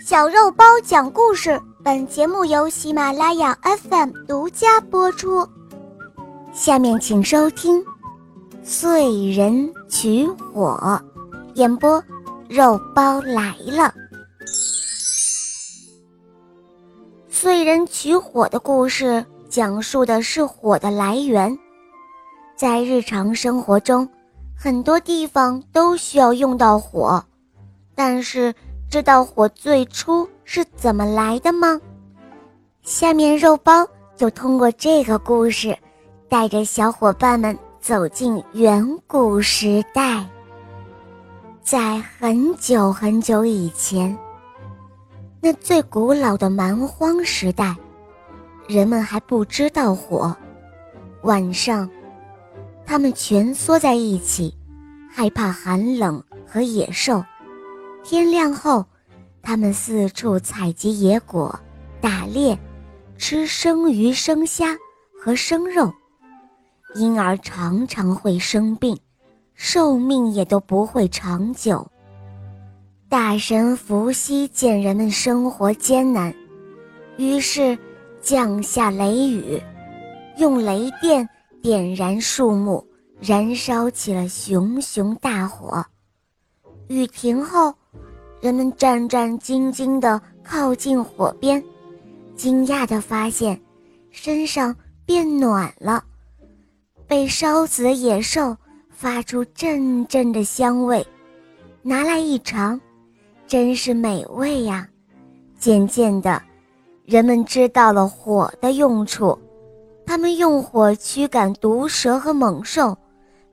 小肉包讲故事，本节目由喜马拉雅 FM 独家播出。下面请收听《碎人取火》，演播肉包来了。碎人取火的故事讲述的是火的来源，在日常生活中，很多地方都需要用到火，但是。知道火最初是怎么来的吗？下面肉包就通过这个故事，带着小伙伴们走进远古时代。在很久很久以前，那最古老的蛮荒时代，人们还不知道火。晚上，他们蜷缩在一起，害怕寒冷和野兽。天亮后，他们四处采集野果、打猎、吃生鱼、生虾和生肉，因而常常会生病，寿命也都不会长久。大神伏羲见人们生活艰难，于是降下雷雨，用雷电点燃树木，燃烧起了熊熊大火。雨停后。人们战战兢兢地靠近火边，惊讶地发现身上变暖了。被烧死的野兽发出阵阵的香味，拿来一尝，真是美味呀！渐渐的，人们知道了火的用处，他们用火驱赶毒蛇和猛兽，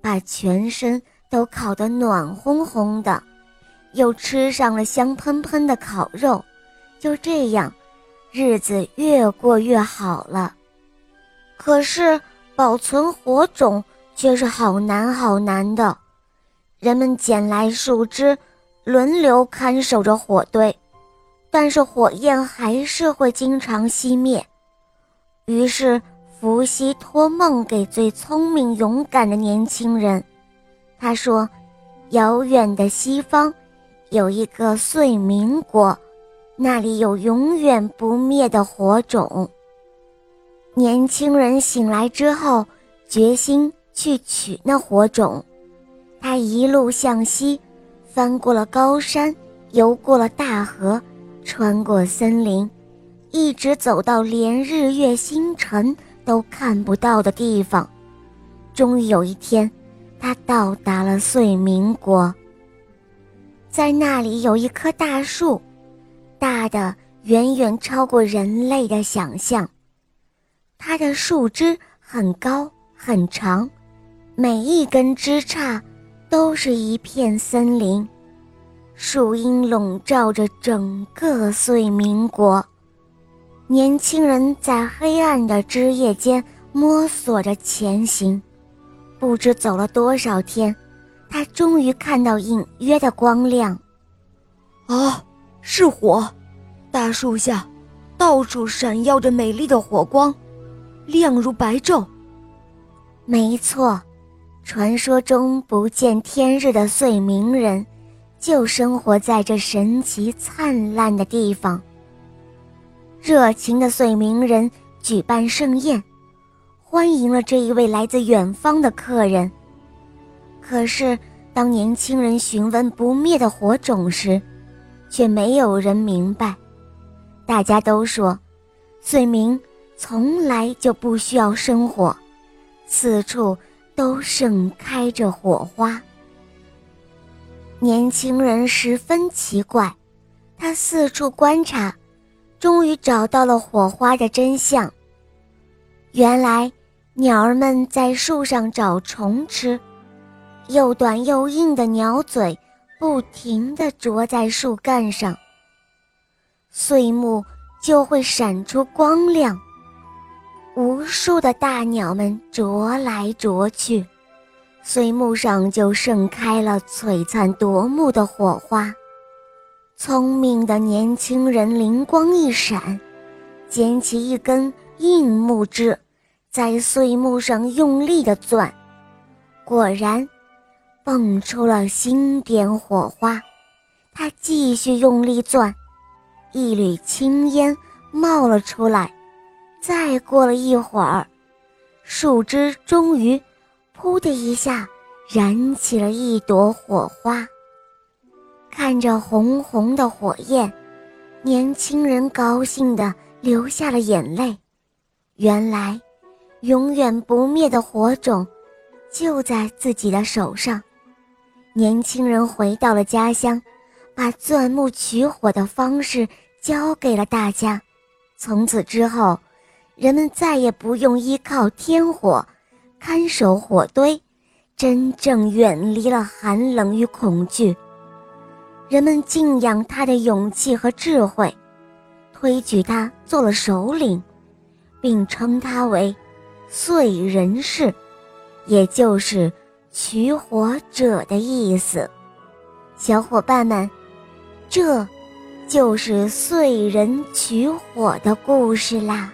把全身都烤得暖烘烘的。又吃上了香喷喷的烤肉，就这样，日子越过越好了。可是保存火种却是好难好难的。人们捡来树枝，轮流看守着火堆，但是火焰还是会经常熄灭。于是伏羲托梦给最聪明勇敢的年轻人，他说：“遥远的西方。”有一个碎明国，那里有永远不灭的火种。年轻人醒来之后，决心去取那火种。他一路向西，翻过了高山，游过了大河，穿过森林，一直走到连日月星辰都看不到的地方。终于有一天，他到达了碎明国。在那里有一棵大树，大的远远超过人类的想象。它的树枝很高很长，每一根枝杈都是一片森林，树荫笼罩着整个碎民国。年轻人在黑暗的枝叶间摸索着前行，不知走了多少天。他终于看到隐约的光亮，啊，是火！大树下，到处闪耀着美丽的火光，亮如白昼。没错，传说中不见天日的碎明人，就生活在这神奇灿烂的地方。热情的碎明人举办盛宴，欢迎了这一位来自远方的客人。可是，当年轻人询问不灭的火种时，却没有人明白。大家都说，岁明从来就不需要生火，四处都盛开着火花。年轻人十分奇怪，他四处观察，终于找到了火花的真相。原来，鸟儿们在树上找虫吃。又短又硬的鸟嘴，不停地啄在树干上。碎木就会闪出光亮，无数的大鸟们啄来啄去，碎木上就盛开了璀璨夺目的火花。聪明的年轻人灵光一闪，捡起一根硬木枝，在碎木上用力地钻，果然。蹦出了星点火花，他继续用力钻，一缕青烟冒了出来。再过了一会儿，树枝终于“噗”的一下燃起了一朵火花。看着红红的火焰，年轻人高兴地流下了眼泪。原来，永远不灭的火种就在自己的手上。年轻人回到了家乡，把钻木取火的方式教给了大家。从此之后，人们再也不用依靠天火看守火堆，真正远离了寒冷与恐惧。人们敬仰他的勇气和智慧，推举他做了首领。并称他为“燧人氏”，也就是取火者的意思。小伙伴们，这就是燧人取火的故事啦。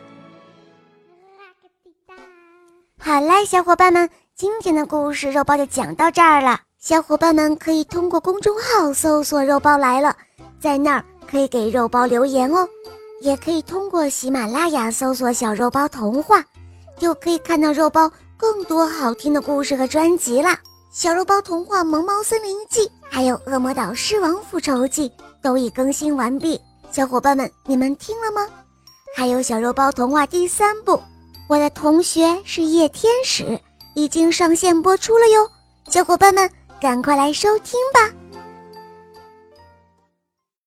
好啦，小伙伴们，今天的故事肉包就讲到这儿了。小伙伴们可以通过公众号搜索“肉包来了”，在那儿可以给肉包留言哦。也可以通过喜马拉雅搜索“小肉包童话”，就可以看到肉包更多好听的故事和专辑啦。小肉包童话《萌猫森林记》还有《恶魔岛狮王复仇记》都已更新完毕，小伙伴们，你们听了吗？还有小肉包童话第三部《我的同学是夜天使》已经上线播出了哟，小伙伴们赶快来收听吧。